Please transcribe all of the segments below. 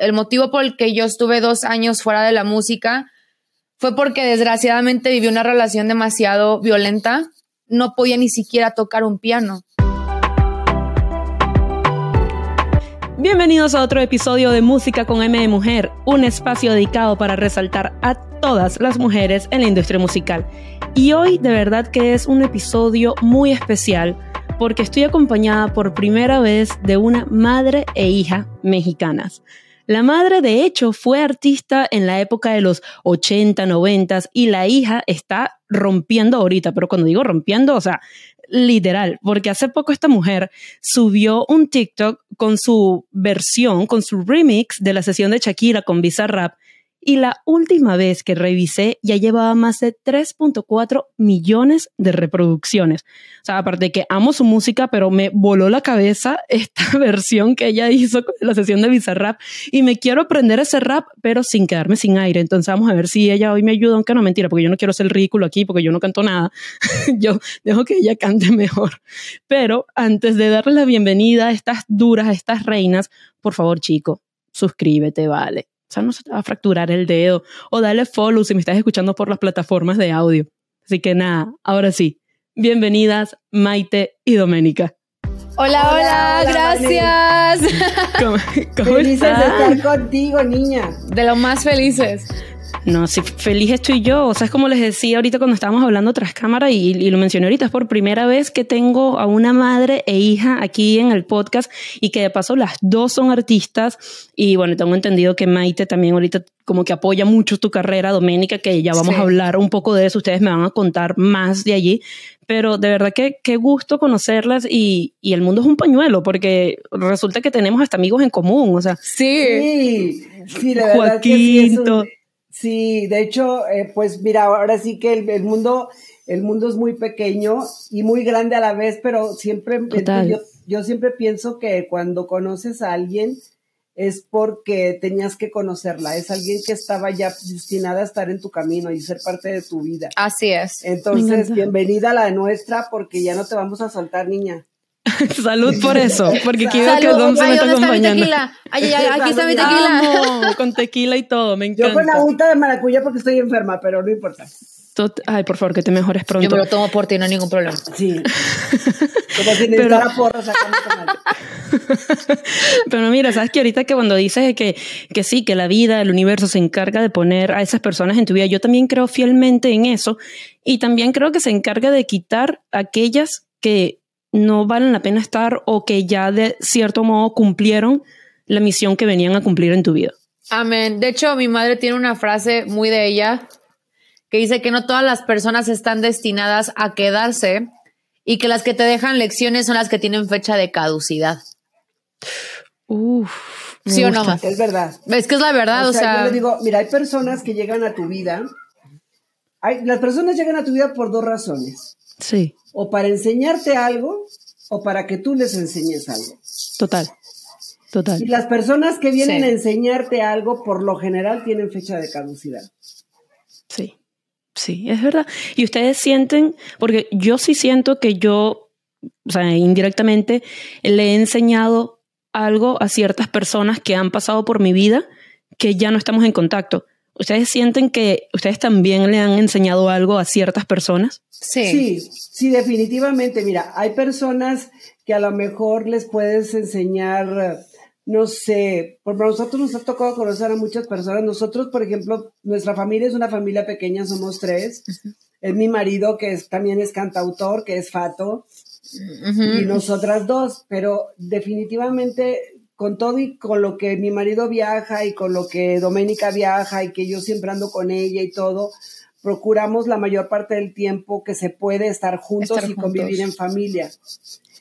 el motivo por el que yo estuve dos años fuera de la música fue porque desgraciadamente viví una relación demasiado violenta. No podía ni siquiera tocar un piano. Bienvenidos a otro episodio de Música con M de Mujer, un espacio dedicado para resaltar a todas las mujeres en la industria musical. Y hoy de verdad que es un episodio muy especial porque estoy acompañada por primera vez de una madre e hija mexicanas. La madre, de hecho, fue artista en la época de los 80, 90 y la hija está rompiendo ahorita, pero cuando digo rompiendo, o sea, literal, porque hace poco esta mujer subió un TikTok con su versión, con su remix de la sesión de Shakira con Visa Rap y la última vez que revisé ya llevaba más de 3.4 millones de reproducciones. O sea, aparte de que amo su música, pero me voló la cabeza esta versión que ella hizo con la sesión de Bizarrap y me quiero aprender ese rap, pero sin quedarme sin aire. Entonces vamos a ver si ella hoy me ayuda, aunque no mentira, porque yo no quiero ser ridículo aquí, porque yo no canto nada. yo dejo que ella cante mejor. Pero antes de darle la bienvenida a estas duras, a estas reinas, por favor, chico, suscríbete, vale o sea, no se te va a fracturar el dedo. O dale follow si me estás escuchando por las plataformas de audio. Así que nada, ahora sí. Bienvenidas Maite y Doménica. Hola, hola, gracias. ¿Cómo, felices de estar contigo, niña. De lo más felices. No, sí, feliz estoy yo. O sea, es como les decía ahorita cuando estábamos hablando tras cámara y, y, lo mencioné ahorita, es por primera vez que tengo a una madre e hija aquí en el podcast y que de paso las dos son artistas y bueno, tengo entendido que Maite también ahorita como que apoya mucho tu carrera, Doménica, que ya vamos a hablar un poco de eso, ustedes me van a contar más de allí, pero de verdad que qué gusto conocerlas y, y, el mundo es un pañuelo porque resulta que tenemos hasta amigos en común, o sea. Sí, sí, la verdad que Sí, de hecho, eh, pues mira, ahora sí que el, mundo, el mundo es muy pequeño y muy grande a la vez, pero siempre, yo, yo, siempre pienso que cuando conoces a alguien es porque tenías que conocerla, es alguien que estaba ya destinada a estar en tu camino y ser parte de tu vida. Así es. Entonces, bienvenida a la nuestra porque ya no te vamos a soltar, niña. Salud por eso, porque quiero que Dom se me está acompañando. Ay, ay, aquí está mi tequila. con tequila y todo, me encanta. Yo con la unta de maracuyá porque estoy enferma, pero no importa. Ay, por favor, que te mejores pronto. Yo me lo tomo por ti, no hay ningún problema. Sí. Como si necesitara porro Pero mira, sabes que ahorita que cuando dices que, que sí, que la vida, el universo se encarga de poner a esas personas en tu vida, yo también creo fielmente en eso y también creo que se encarga de quitar aquellas que no valen la pena estar o que ya de cierto modo cumplieron la misión que venían a cumplir en tu vida. Amén. De hecho, mi madre tiene una frase muy de ella que dice que no todas las personas están destinadas a quedarse y que las que te dejan lecciones son las que tienen fecha de caducidad. Uf. ¿Sí o no? Es verdad. Es que es la verdad, o, sea, Yo le digo, mira, hay personas que llegan a tu vida. Hay, las personas llegan a tu vida por dos razones. Sí. O para enseñarte algo o para que tú les enseñes algo. Total. Total. Y las personas que vienen a enseñarte algo, por lo general, tienen fecha de caducidad. Sí, sí, es verdad. Y ustedes sienten, porque yo sí siento que yo, o sea, indirectamente, le he enseñado algo a ciertas personas que han pasado por mi vida que ya no estamos en contacto. ¿Ustedes sienten que ustedes también le han enseñado algo a ciertas personas? Sí. Sí, definitivamente. Mira, hay personas que a lo mejor les puedes enseñar, no sé, por nosotros nos ha tocado conocer a muchas personas. Nosotros, por ejemplo, nuestra familia es una familia pequeña, somos tres. Es mi marido, que también es cantautor, que es Fato, y nosotras dos, pero definitivamente con todo y con lo que mi marido viaja y con lo que Doménica viaja y que yo siempre ando con ella y todo, procuramos la mayor parte del tiempo que se puede estar juntos y convivir en familia.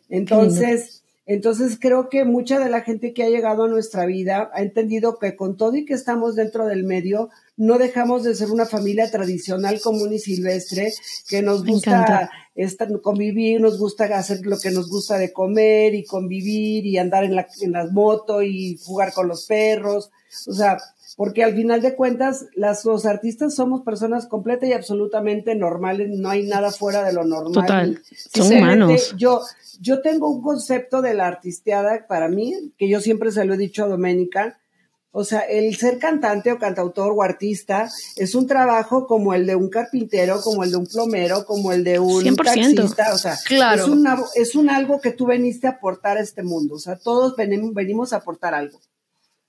Entonces, entonces creo que mucha de la gente que ha llegado a nuestra vida ha entendido que con todo y que estamos dentro del medio, no dejamos de ser una familia tradicional común y silvestre que nos gusta estar, convivir, nos gusta hacer lo que nos gusta de comer y convivir y andar en, la, en las motos y jugar con los perros. O sea, porque al final de cuentas, las, los artistas somos personas completa y absolutamente normales, no hay nada fuera de lo normal. Total, son humanos. Yo, yo tengo un concepto de la artisteada para mí, que yo siempre se lo he dicho a Doménica, O sea, el ser cantante o cantautor o artista es un trabajo como el de un carpintero, como el de un plomero, como el de un 100%. taxista. O sea, claro. es, una, es un algo que tú veniste a aportar a este mundo. O sea, todos venimos, venimos a aportar algo.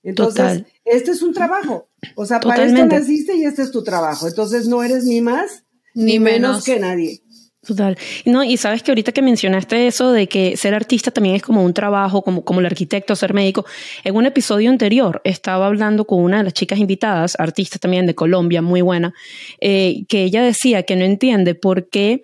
Entonces, este es un trabajo. O sea, para esto naciste y este es tu trabajo. Entonces, no eres ni más ni, menos que nadie. Total. No, y sabes que ahorita que mencionaste eso de que ser artista también es como un trabajo, como, como el arquitecto, ser médico. En un episodio anterior estaba hablando con una de las chicas invitadas, artista también de Colombia, muy buena, eh, que ella decía que no entiende por qué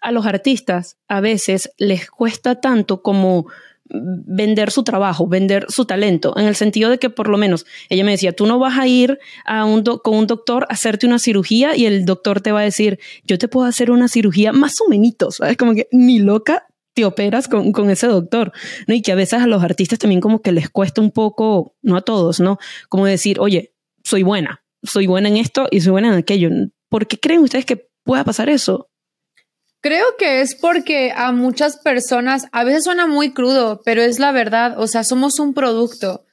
a los artistas a veces les cuesta tanto como vender su trabajo, vender su talento, en el sentido de que por lo menos ella me decía, tú no vas a ir a un con un doctor a hacerte una cirugía y el doctor te va a decir, yo te puedo hacer una cirugía más o menos, ¿sabes? Como que ni loca te operas con, con, ese doctor, ¿no? Y que a veces a los artistas también como que les cuesta un poco, no a todos, ¿no? Como decir, oye, soy buena, soy buena en esto y soy buena en aquello. ¿Por qué creen ustedes que pueda pasar eso? Creo que es porque a muchas personas, a veces suena muy crudo, pero es la verdad, o sea, somos un producto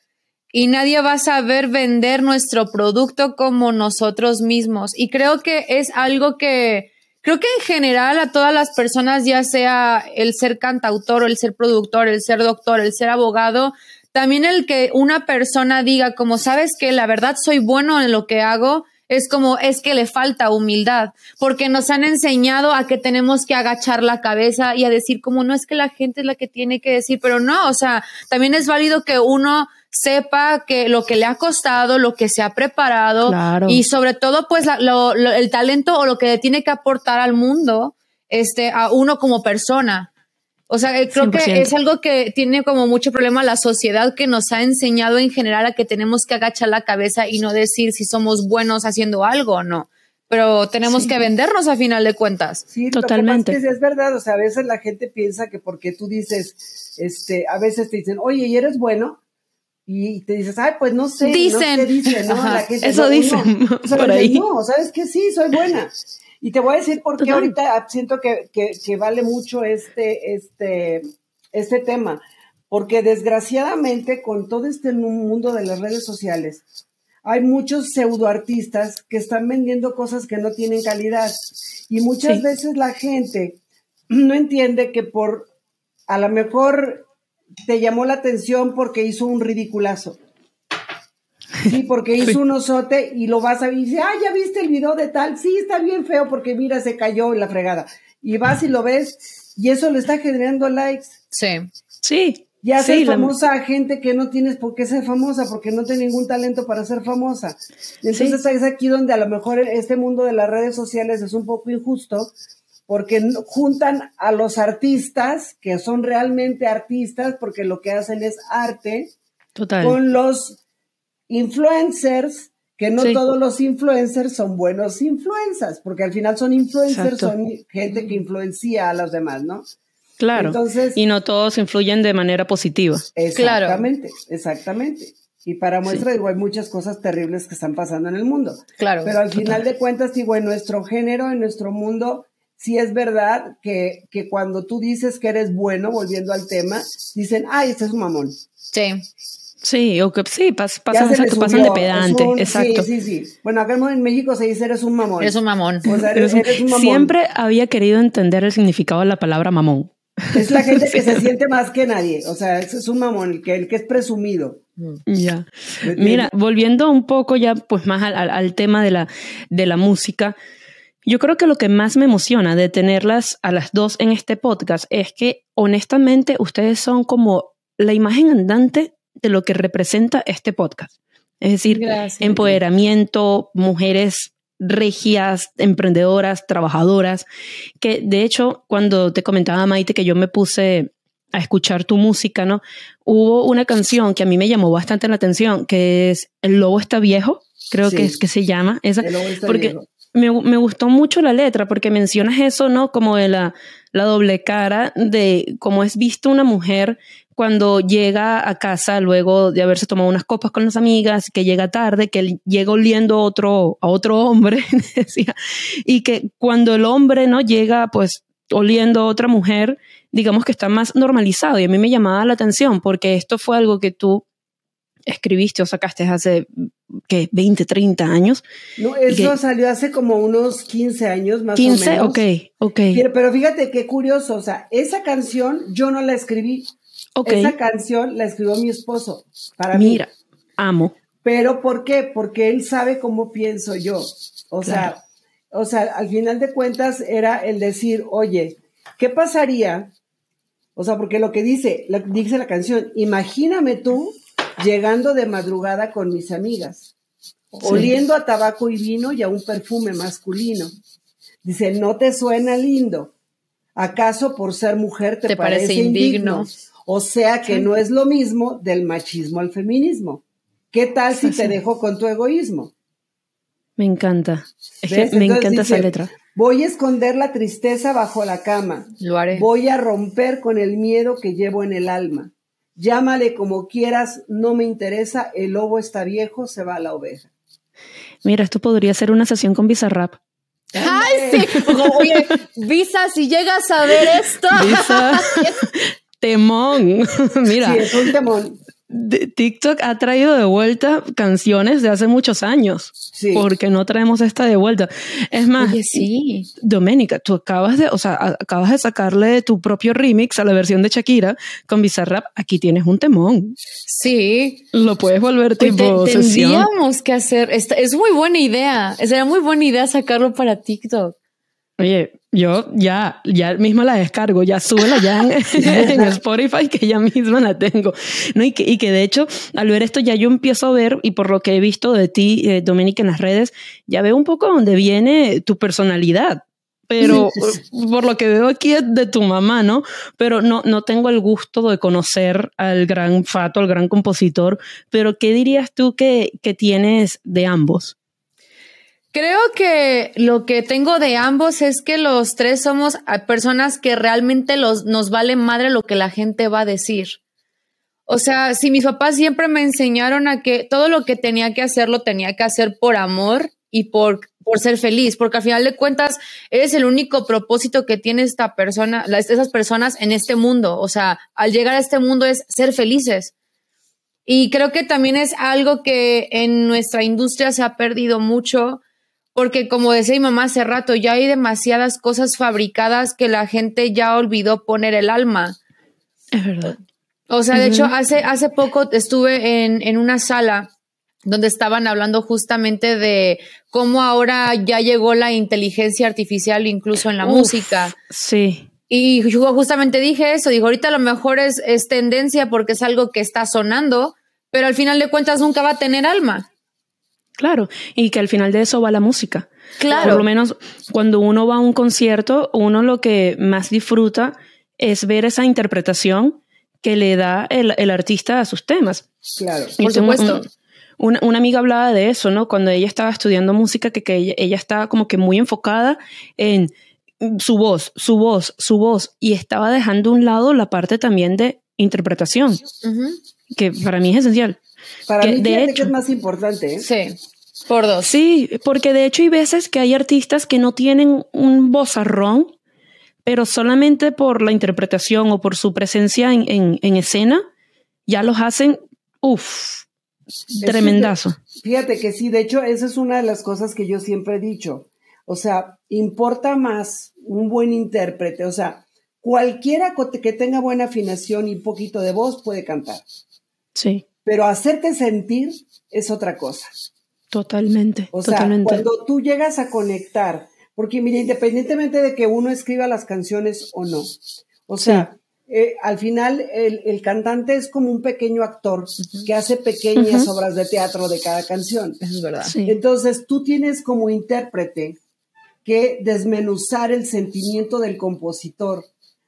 y nadie va a saber vender nuestro producto como nosotros mismos. Y creo que es algo que, creo que en general a todas las personas, ya sea el ser cantautor el ser productor, el ser doctor, el ser abogado, también el que una persona diga como, sabes que la verdad soy bueno en lo que hago, es como, es que le falta humildad, porque nos han enseñado a que tenemos que agachar la cabeza y a decir como, no es que la gente es la que tiene que decir, pero no, o sea, también es válido que uno sepa que lo que le ha costado, lo que se ha preparado y sobre todo pues el talento o lo que le tiene que aportar al mundo, este, a uno como persona. O sea, eh, creo que es algo que tiene como mucho problema la sociedad que nos ha enseñado en general a que tenemos que agachar la cabeza y no decir si somos buenos haciendo algo o no. Pero tenemos que vendernos a final de cuentas. Sí, totalmente. es, que es verdad, o sea, a veces la gente piensa que porque tú dices, este, a veces te dicen, oye, ¿y eres bueno? y te dices, ay, pues no sé, dicen. no dicen, ¿no? la gente, eso dicen, por ahí. No, ¿sabes que Sí, soy buena. Y te voy a decir por qué ahorita siento que, que, vale mucho este, este, este tema. Porque desgraciadamente con todo este mundo de las redes sociales, hay muchos pseudoartistas que están vendiendo cosas que no tienen calidad. Y muchas veces la gente no entiende que por, a lo mejor te llamó la atención porque hizo un ridiculazo. Sí, porque hizo un osote y lo vas a ver y dice, ah, ya viste el video de tal, sí, está bien feo porque mira, se cayó en la fregada. Y vas y lo ves y eso le está generando likes. Sí. Sí. Ya hace famosa a gente que no tienes por qué ser famosa, porque no tiene ningún talento para ser famosa. Entonces es aquí donde a lo mejor este mundo de las redes sociales es un poco injusto, porque juntan a los artistas, que son realmente artistas, porque lo que hacen es arte, Total. con los influencers, que no todos los influencers son buenos influencers, porque al final son influencers, son gente que influencia a los demás, ¿no? Claro. Entonces, y no todos influyen de manera positiva. Exactamente, exactamente. Y para muestra, digo, hay muchas cosas terribles que están pasando en el mundo. Claro. Pero al final de cuentas, digo, en nuestro género, en nuestro mundo, sí es verdad que, que cuando tú dices que eres bueno, volviendo al tema, dicen, ay, este es un mamón. Sí. Sí, o que sí, pasan, exacto, pasan de pedante, exacto. Sí, sí, sí. Bueno, acá en México se dice eres un mamón. Eres un mamón. O sea, eres, un, mamón. Siempre había querido entender el significado de la palabra mamón. Es la gente que se siente más que nadie. O sea, es un mamón, el que, el que es presumido. Mm. Ya. Mira, volviendo un poco ya pues más al, al, tema de la, de la música, yo creo que lo que más me emociona de tenerlas a las dos en este podcast es que honestamente ustedes son como la imagen andante de lo que representa este podcast. Es decir, empoderamiento, mujeres regias, emprendedoras, trabajadoras, que de hecho cuando te comentaba Maite que yo me puse a escuchar tu música, ¿no? Hubo una canción que a mí me llamó bastante la atención, que es El lobo está viejo, creo que es que se llama esa, porque Me, me, gustó mucho la letra porque mencionas eso, ¿no? Como de la, la doble cara de cómo es visto una mujer cuando llega a casa luego de haberse tomado unas copas con las amigas, que llega tarde, que llega oliendo a otro, a otro hombre, decía, y que cuando el hombre no llega pues oliendo a otra mujer, digamos que está más normalizado. Y a mí me llamaba la atención porque esto fue algo que tú escribiste o sacaste hace, ¿qué? 20, 30 años. No, eso salió hace como unos 15 años más 15, o menos. ok, ok. Pero, pero, fíjate qué curioso, o sea, esa canción yo no la escribí. Okay. Esa canción la escribió mi esposo, para Mira, amo. Pero ¿por qué? Porque él sabe cómo pienso yo. O sea, o sea, al final de cuentas era el decir, oye, ¿qué pasaría? O sea, porque lo que dice, lo, dice la canción, imagíname tú llegando de madrugada con mis amigas, sí. oliendo a tabaco y vino y a un perfume masculino. Dice, ¿no te suena lindo? ¿Acaso por ser mujer te, te parece, parece indigno? indigno? O sea que sí. no es lo mismo del machismo al feminismo. ¿Qué tal si te dejo con tu egoísmo? Me encanta. Es que me encanta dice, esa letra. Voy a esconder la tristeza bajo la cama. Lo haré. Voy a romper con el miedo que llevo en el alma. Llámale como quieras, no me interesa. El lobo está viejo, se va a la oveja. Mira, esto podría ser una sesión con Bizarrap. ¡Ay, sí! Oye, Visa, si llegas a ver esto. Visa, temón. Mira. Sí, es un temón. TikTok ha traído de vuelta canciones de hace muchos años. Sí. Porque no traemos esta de vuelta. Es más, Oye, sí. Doménica, tú acabas de, o sea, acabas de sacarle tu propio remix a la versión de Shakira con Bizarrap. Aquí tienes un temón. Sí. Lo puedes volver tipo Oye, sesión. Tendríamos que hacer, esta, es muy buena idea. Sería muy buena idea sacarlo para TikTok. Oye, yo ya, ya misma la descargo, ya súbela ya en, en, Spotify, que ya misma la tengo. ¿No? Y, que, y que de hecho, al ver esto, ya yo empiezo a ver, y por lo que he visto de ti, eh, Doménica, en las redes, ya veo un poco dónde viene tu personalidad. Pero por lo que veo aquí es de tu mamá, ¿no? Pero no, no tengo el gusto de conocer al gran Fato, al gran compositor. Pero, ¿qué dirías tú que, que tienes de ambos? Creo que lo que tengo de ambos es que los tres somos personas que realmente nos vale madre lo que la gente va a decir. O sea, si mis papás siempre me enseñaron a que todo lo que tenía que hacer lo tenía que hacer por amor y por, por ser feliz, porque al final de cuentas es el único propósito que tiene esta persona, esas personas en este mundo. O sea, al llegar a este mundo es ser felices. Y creo que también es algo que en nuestra industria se ha perdido mucho porque como decía mi mamá hace rato, ya hay demasiadas cosas fabricadas que la gente ya olvidó poner el alma. Es verdad. O sea, de uh -huh. hecho, hace, hace poco estuve en, en una sala donde estaban hablando justamente de cómo ahora ya llegó la inteligencia artificial incluso en la Uf, música. Sí. Y yo justamente dije eso, digo, ahorita a lo mejor es, es tendencia porque es algo que está sonando, pero al final de cuentas nunca va a tener alma. Claro, y que al final de eso va la música. Claro. Por lo menos cuando uno va a un concierto, uno lo que más disfruta es ver esa interpretación que le da el, el artista a sus temas. Claro, por supuesto. Un, una, una, amiga hablaba de eso, ¿no? Cuando ella estaba estudiando música, que, que ella, ella estaba como que muy enfocada en su voz, su voz, su voz, y estaba dejando a un lado la parte también de interpretación, uh -huh. que para mí es esencial. Para que, mí de hecho, que es más importante. ¿eh? Sí. Por dos. Sí, porque de hecho hay veces que hay artistas que no tienen un vozarrón, pero solamente por la interpretación o por su presencia en, en, en escena, ya los hacen, uff, tremendazo. Fíjate que sí, de hecho, esa es una de las cosas que yo siempre he dicho. O sea, importa más un buen intérprete. O sea, cualquiera que tenga buena afinación y poquito de voz puede cantar. Sí. Pero hacerte sentir es otra cosa. Totalmente. O sea, totalmente. cuando tú llegas a conectar, porque mira, independientemente de que uno escriba las canciones o no, o sea, sí. eh, al final el, el, cantante es como un pequeño actor uh -huh. que hace pequeñas uh -huh. obras de teatro de cada canción. Es verdad. Sí. Entonces tú tienes como intérprete que desmenuzar el sentimiento del compositor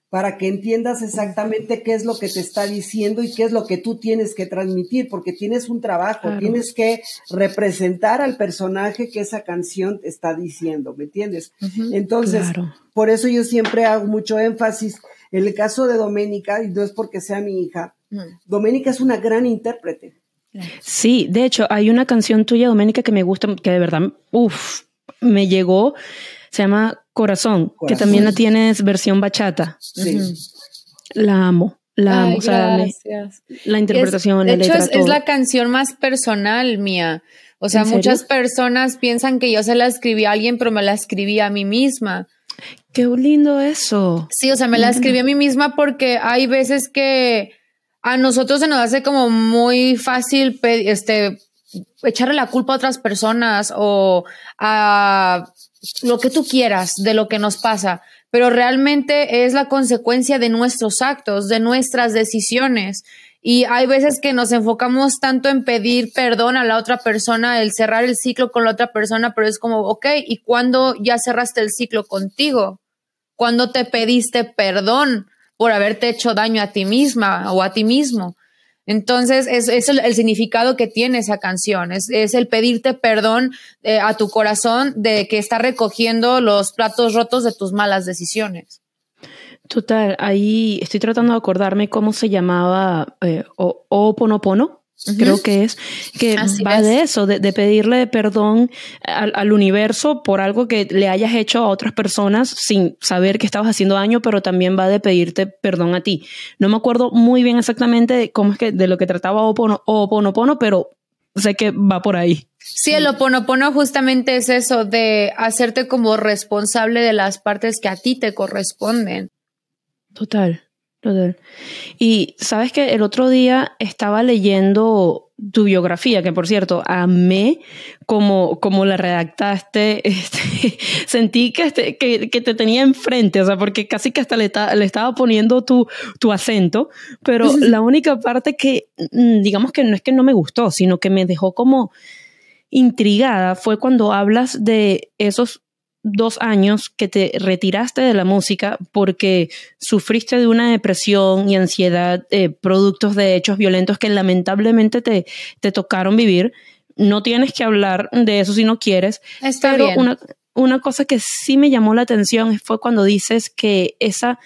para que entiendas exactamente qué es lo que te está diciendo y qué es lo que tú tienes que transmitir, porque tienes un trabajo, claro. tienes que representar al personaje que esa canción te está diciendo, ¿me entiendes? Uh -huh. Entonces, claro. por eso yo siempre hago mucho énfasis. En el caso de Doménica, y no es porque sea mi hija, uh -huh. Doménica es una gran intérprete. Sí, de hecho, hay una canción tuya, Doménica, que me gusta, que de verdad, uff, me llegó, se llama Corazón, Corazón, que también la tienes versión bachata. Sí. La amo, La, la interpretación, de hecho, es, la canción más personal mía. O sea, muchas personas piensan que yo se la escribí a alguien, pero me la escribí a mí misma. Qué lindo eso. Sí, o sea, me la escribí a mí misma porque hay veces que a nosotros se nos hace como muy fácil este, echarle la culpa a otras personas o a lo que tú quieras de lo que nos pasa pero realmente es la consecuencia de nuestros actos, de nuestras decisiones. Y hay veces que nos enfocamos tanto en pedir perdón a la otra persona, el cerrar el ciclo con la otra persona, pero es como, ok, ¿y cuándo ya cerraste el ciclo contigo? ¿Cuándo te pediste perdón por haberte hecho daño a ti misma o a ti mismo? Entonces, es, es el, significado que tiene esa canción, es, es el pedirte perdón eh, a tu corazón de que está recogiendo los platos rotos de tus malas decisiones. Total, ahí estoy tratando de acordarme cómo se llamaba eh, Oponopono, creo que es, que va de eso, de, pedirle perdón al, universo por algo que le hayas hecho a otras personas sin saber que estabas haciendo daño, pero también va de pedirte perdón a ti. No me acuerdo muy bien exactamente de cómo es que de lo que trataba Oponopono, pero sé que va por ahí. Sí, el Oponopono justamente es eso, de hacerte como responsable de las partes que a ti te corresponden. Total. Y sabes que el otro día estaba leyendo tu biografía, que por cierto, amé como, como la redactaste, este, sentí que, este, que, que, te tenía enfrente, o sea, porque casi que hasta le, le estaba poniendo tu, tu acento, pero la única parte que, mm, digamos que no es que no me gustó, sino que me dejó como intrigada fue cuando hablas de esos dos años que te retiraste de la música porque sufriste de una depresión y ansiedad, eh, productos de hechos violentos que lamentablemente te, te tocaron vivir. No tienes que hablar de eso si no quieres. pero Una, una cosa que sí me llamó la atención fue cuando dices que esa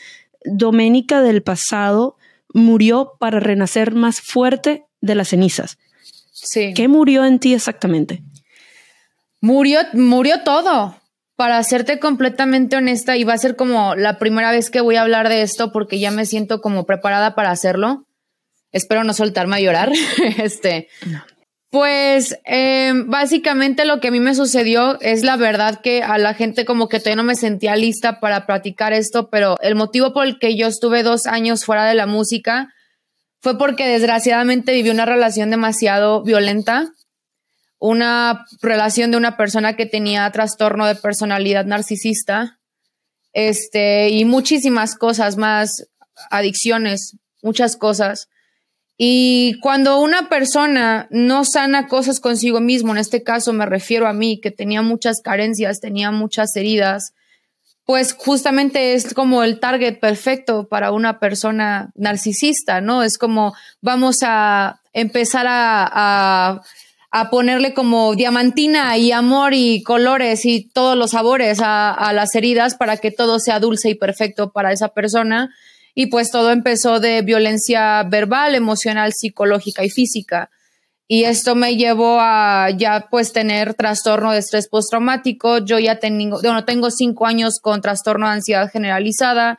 Doménica del pasado murió para renacer más fuerte de las cenizas. Sí. ¿Qué murió en ti exactamente? Murió, murió todo para serte completamente honesta, y va a ser como la primera vez que voy a hablar de esto porque ya me siento como preparada para hacerlo. Espero no soltarme a llorar. este. Pues em, básicamente lo que a mí me sucedió es la verdad que a la gente como que todavía no me sentía lista para practicar esto, pero el motivo por el que yo estuve dos años fuera de la música fue porque desgraciadamente viví una relación demasiado violenta una relación de una persona que tenía trastorno de personalidad narcisista, este, y muchísimas cosas más, adicciones, muchas cosas. Y cuando una persona no sana cosas consigo mismo, en este caso me refiero a mí, que tenía muchas carencias, tenía muchas heridas, pues justamente es como el target perfecto para una persona narcisista, ¿no? Es como vamos a empezar a a ponerle como diamantina y amor y colores y todos los sabores a, las heridas para que todo sea dulce y perfecto para esa persona. Y pues todo empezó de violencia verbal, emocional, psicológica y física. Y esto me llevó a ya pues tener trastorno de estrés postraumático. Yo ya tengo, bueno, tengo cinco años con trastorno de ansiedad generalizada.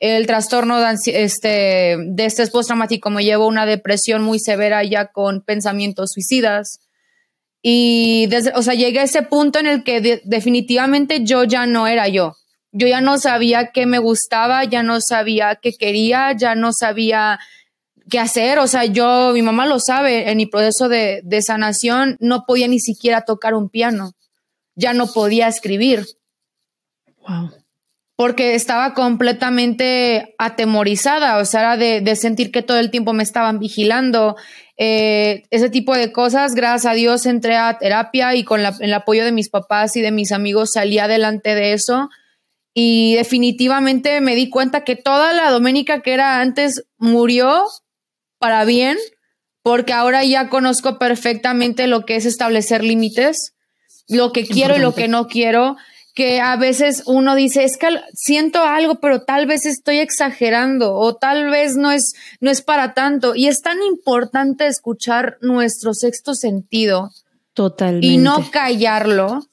El trastorno de, este, de estrés postraumático me llevó a una depresión muy severa ya con pensamientos suicidas. Y desde, o sea, llegué a ese punto en el que definitivamente yo ya no era yo. Yo ya no sabía qué me gustaba, ya no sabía qué quería, ya no sabía qué hacer. O sea, yo, mi mamá lo sabe, en mi proceso de, de sanación no podía ni siquiera tocar un piano. Ya no podía escribir. Wow porque estaba completamente atemorizada, o sea, era de, de, sentir que todo el tiempo me estaban vigilando, eh, ese tipo de cosas. Gracias a Dios entré a terapia y con el apoyo de mis papás y de mis amigos salí adelante de eso. Y definitivamente me di cuenta que toda la Doménica que era antes murió para bien, porque ahora ya conozco perfectamente lo que es establecer límites, lo que quiero y lo que no quiero que a veces uno dice, es que siento algo, pero tal vez estoy exagerando o tal vez no es, no es para tanto. Y es tan importante escuchar nuestro sexto sentido. Totalmente. Y no callarlo.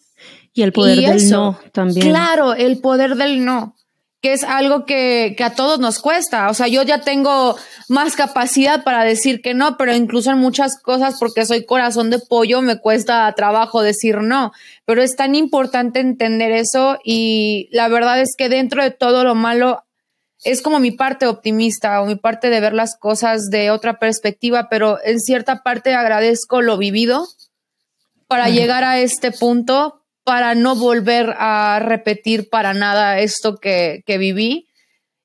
Y el poder del no también. Claro, el poder del no. Que es algo que, que, a todos nos cuesta. O sea, yo ya tengo más capacidad para decir que no, pero incluso en muchas cosas, porque soy corazón de pollo, me cuesta trabajo decir no. Pero es tan importante entender eso y la verdad es que dentro de todo lo malo es como mi parte optimista o mi parte de ver las cosas de otra perspectiva, pero en cierta parte agradezco lo vivido para llegar a este punto, para no volver a repetir para nada esto que, viví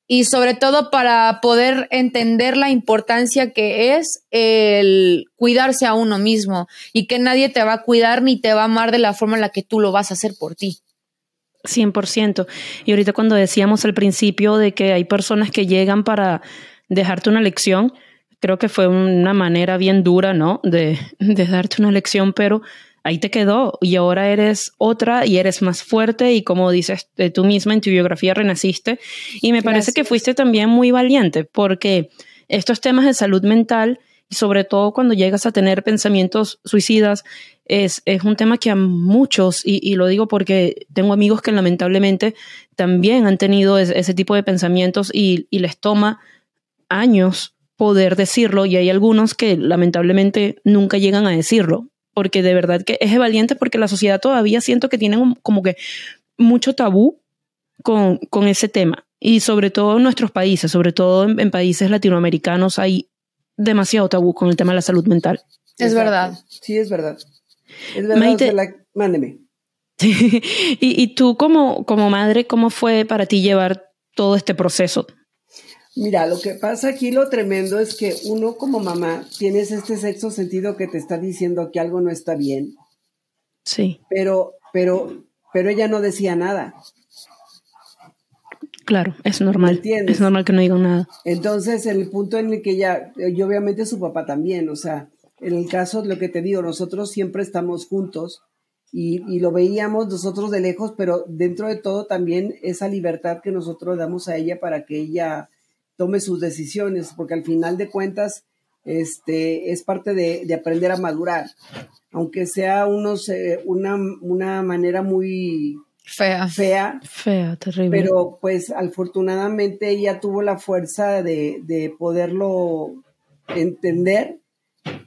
y sobre todo para poder entender la importancia que es el cuidarse a uno mismo y que nadie te va a cuidar ni te va a amar de la forma en la que tú lo vas a hacer por ti. 100%. Y ahorita cuando decíamos al principio de que hay personas que llegan para dejarte una lección, creo que fue una manera bien dura, ¿no? De darte una lección, pero ahí te quedó y ahora eres otra y eres más fuerte y como dices tú misma en tu biografía renaciste. Y me parece que fuiste también muy valiente porque estos temas de salud mental y sobre todo cuando llegas a tener pensamientos suicidas es, es un tema que a muchos, y, lo digo porque tengo amigos que lamentablemente también han tenido ese, tipo de pensamientos y, y les toma años poder decirlo y hay algunos que lamentablemente nunca llegan a decirlo porque de verdad que es valiente porque la sociedad todavía siento que tiene como que mucho tabú con, con ese tema. Y sobre todo en nuestros países, sobre todo en, países latinoamericanos, hay demasiado tabú con el tema de la salud mental. Es verdad. Sí, es verdad. Es verdad. mándeme. y, y tú como, como madre, ¿cómo fue para ti llevar todo este proceso? Mira, lo que pasa aquí lo tremendo es que uno como mamá tienes este sexo sentido que te está diciendo que algo no está bien. Sí. Pero, pero, pero ella no decía nada. Claro, es normal. Es normal que no diga nada. Entonces, en el punto en el que ella, y obviamente su papá también, o sea, en el caso de lo que te digo, nosotros siempre estamos juntos y, y, lo veíamos nosotros de lejos, pero dentro de todo también esa libertad que nosotros damos a ella para que ella tome sus decisiones, porque al final de cuentas este, es parte de, aprender a madurar, aunque sea unos, una, una manera muy fea. Fea. Fea, terrible. Pero pues afortunadamente ella tuvo la fuerza de, poderlo entender,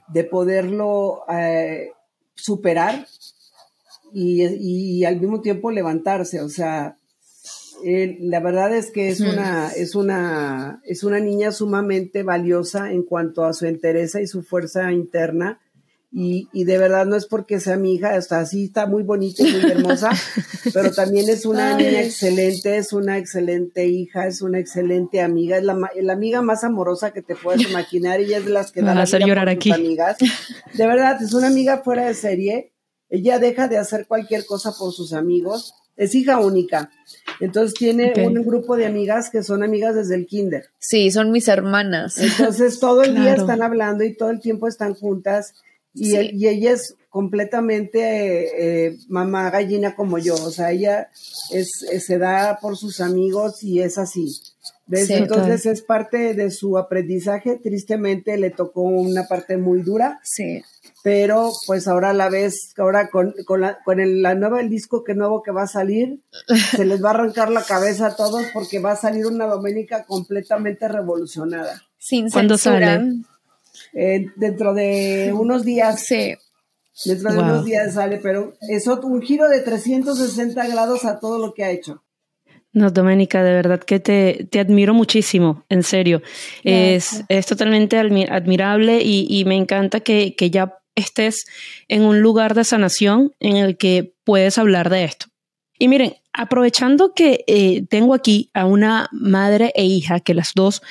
de poderlo eh, superar y, y, al mismo tiempo levantarse. O sea, eh, la verdad es que es, una, es, una, es una niña sumamente valiosa en cuanto a su entereza y su fuerza interna. Y, y, de verdad no es porque sea mi hija, está así, está muy bonita y muy hermosa, pero también es una niña excelente, es una excelente hija, es una excelente amiga, es la, la amiga más amorosa que te puedes imaginar, ella es de las que da a hacer llorar aquí. amigas. De verdad, es una amiga fuera de serie, ella deja de hacer cualquier cosa por sus amigos, es hija única. Entonces tiene un grupo de amigas que son amigas desde el kinder. Sí, son mis hermanas. Entonces todo el día están hablando y todo el tiempo están juntas y, y ella es completamente eh, mamá gallina como yo. O sea, ella es, se da por sus amigos y es así. Desde entonces es parte de su aprendizaje. Tristemente le tocó una parte muy dura. Sí pero pues ahora la vez, ahora con, con, la, con el, la nueva, el disco que nuevo que va a salir, se les va a arrancar la cabeza a todos porque va a salir una Doménica completamente revolucionada. Sin ¿Cuándo sale? Eh, dentro de unos días. Sí. Dentro de unos días sale, pero es un giro de 360 grados a todo lo que ha hecho. No, Doménica, de verdad que te, te admiro muchísimo, en serio. Es, es, totalmente admirable y, y me encanta que, que ya estés en un lugar de sanación en el que puedes hablar de esto. Y miren, aprovechando que eh, tengo aquí a una madre e hija, que las dos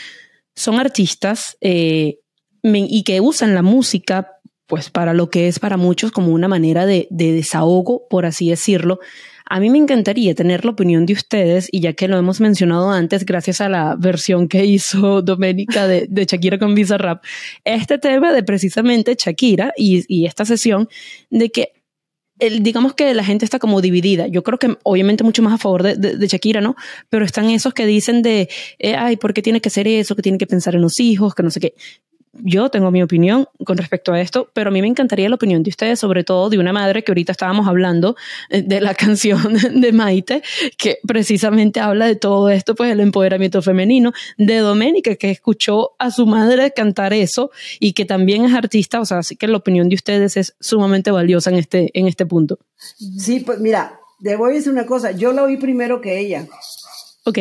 son artistas eh, y que usan la música pues para lo que es para muchos como una manera de, de desahogo, por así decirlo, a mí me encantaría tener la opinión de ustedes, y ya que lo hemos mencionado antes, gracias a la versión que hizo Doménica de, Shakira con Visa Rap, este tema de precisamente Shakira y, esta sesión de que el, digamos que la gente está como dividida. Yo creo que obviamente mucho más a favor de, Shakira, ¿no? Pero están esos que dicen de, eh, ay, ¿por qué tiene que ser eso? Que tiene que pensar en los hijos, que no sé qué. Yo tengo mi opinión con respecto a esto, pero a mí me encantaría la opinión de ustedes, sobre todo de una madre que ahorita estábamos hablando eh, de la canción de Maite, que precisamente habla de todo esto, pues el empoderamiento femenino, de Doménica, que escuchó a su madre cantar eso y que también es artista, o sea, así que la opinión de ustedes es sumamente valiosa en este, en este punto. Sí, pues mira, te voy a decir una cosa, yo la oí primero que ella. Ok.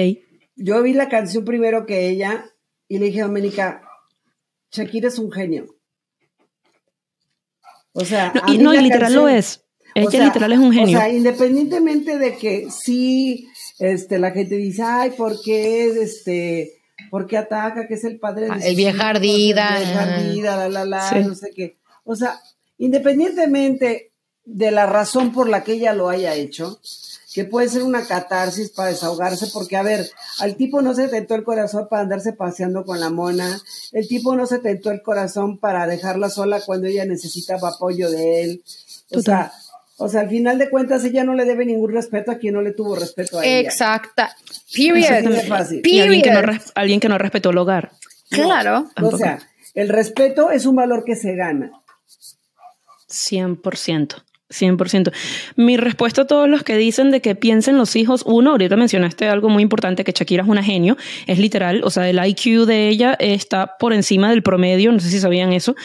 Yo vi la canción primero que ella y le dije a Doménica, Shakira es un genio. O sea, no, y, no, literal lo es. Ella literal es un genio. O sea, independientemente de que sí, este, la gente dice, ay, ¿por qué este, por qué ataca? Que es el padre de El vieja ardida. El vieja ardida, la, la, la, no sé qué. O sea, independientemente de la razón por la que ella lo haya hecho, que puede ser una catarsis para desahogarse, porque a ver, al tipo no se tentó el corazón para andarse paseando con la mona, el tipo no se tentó el corazón para dejarla sola cuando ella necesitaba apoyo de él. O sea, o sea, al final de cuentas ella no le debe ningún respeto a quien no le tuvo respeto a ella. Exacta. Period. Y alguien que, no, alguien que no respetó el hogar. Claro. o sea, el respeto es un valor que se gana. 100%. 100%. Mi respuesta a todos los que dicen de que piensen los hijos, uno, ahorita mencionaste algo muy importante, que Shakira es una genio, es literal, o sea, el IQ de ella está por encima del promedio, no sé si sabían eso.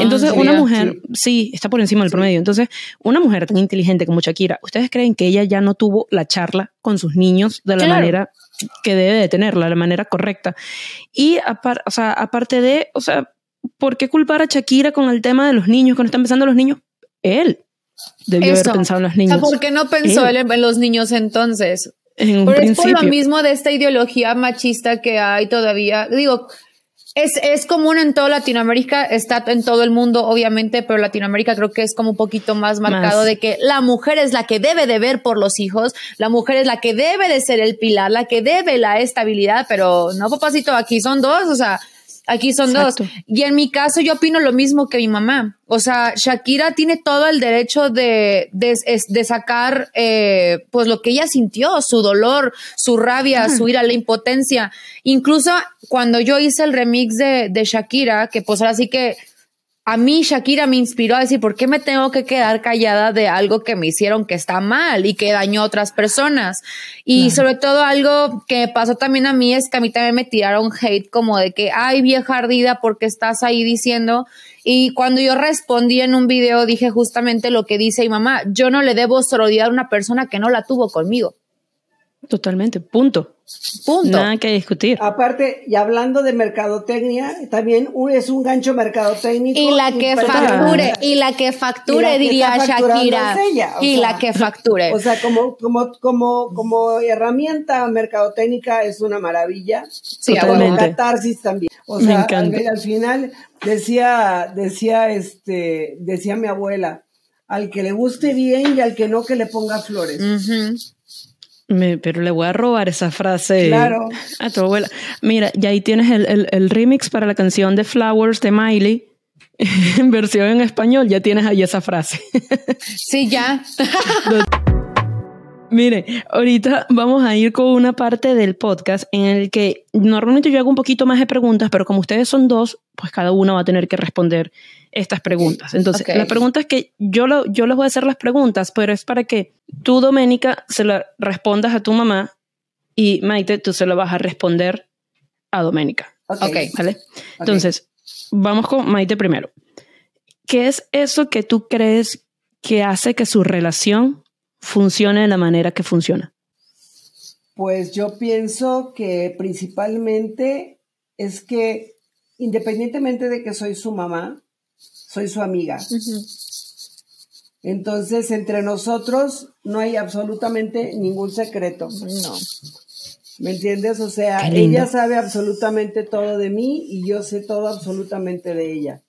Entonces, una mujer, sí. está por encima del promedio. Entonces, una mujer tan inteligente como Shakira, ¿ustedes creen que ella ya no tuvo la charla con sus niños de la manera que debe de tenerla, la manera correcta? Y, o sea, aparte de, o sea, ¿por qué culpar a Shakira con el tema de los niños, cuando están empezando los niños? Él, Debió haber pensado en los niños. ¿Por qué no pensó él. en los niños entonces? En un Pero es por lo mismo de esta ideología machista que hay todavía. Digo, es, es común en toda Latinoamérica, está en todo el mundo, obviamente, pero Latinoamérica creo que es como un poquito más marcado de que la mujer es la que debe de ver por los hijos, la mujer es la que debe de ser el pilar, la que debe la estabilidad, pero no, papacito, aquí son dos, o sea, Aquí son dos. Y en mi caso yo opino lo mismo que mi mamá. O sea, Shakira tiene todo el derecho de, de, sacar eh, pues lo que ella sintió, su dolor, su rabia, su ira, la impotencia. Incluso cuando yo hice el remix de, de Shakira, que pues ahora sí que a mí Shakira me inspiró a decir, ¿por qué me tengo que quedar callada de algo que me hicieron que está mal y que dañó a otras personas? Y sobre todo algo que pasó también a mí es que a mí también me tiraron hate como de que, ay vieja ardida, porque estás ahí diciendo? Y cuando yo respondí en un video dije justamente lo que dice mi mamá, yo no le debo sororidad a una persona que no la tuvo conmigo. Totalmente, punto. Punto. Nada que discutir. Aparte, y hablando de mercadotecnia, también es un gancho mercadotécnico. Y la que facture, y la que facture, diría Shakira. y la que facture. O sea, como, como, como, como herramienta mercadotécnica es una maravilla. Sí, Totalmente. catarsis también. O sea, al, final decía, decía, este, decía mi abuela, al que le guste bien y al que no que le ponga flores pero le voy a robar esa frase a tu abuela. Mira, y ahí tienes el, el, remix para la canción de Flowers de Miley. En versión en español, ya tienes ahí esa frase. Sí, ya. Mire, ahorita vamos a ir con una parte del podcast en el que normalmente yo hago un poquito más de preguntas, pero como ustedes son dos, pues cada uno va a tener que responder estas preguntas. Entonces, la pregunta es que yo, lo, yo les voy a hacer las preguntas, pero es para que tú, Doménica, se la respondas a tu mamá y Maite, tú se lo vas a responder a Doménica. Ok. ¿Vale? Entonces, vamos con Maite primero. ¿Qué es eso que tú crees que hace que su relación funcione de la manera que funciona? Pues yo pienso que principalmente es que independientemente de que soy su mamá, soy su amiga. Entonces, entre nosotros no hay absolutamente ningún secreto. No. ¿Me entiendes? O sea, ella sabe absolutamente todo de mí y yo sé todo absolutamente de ella.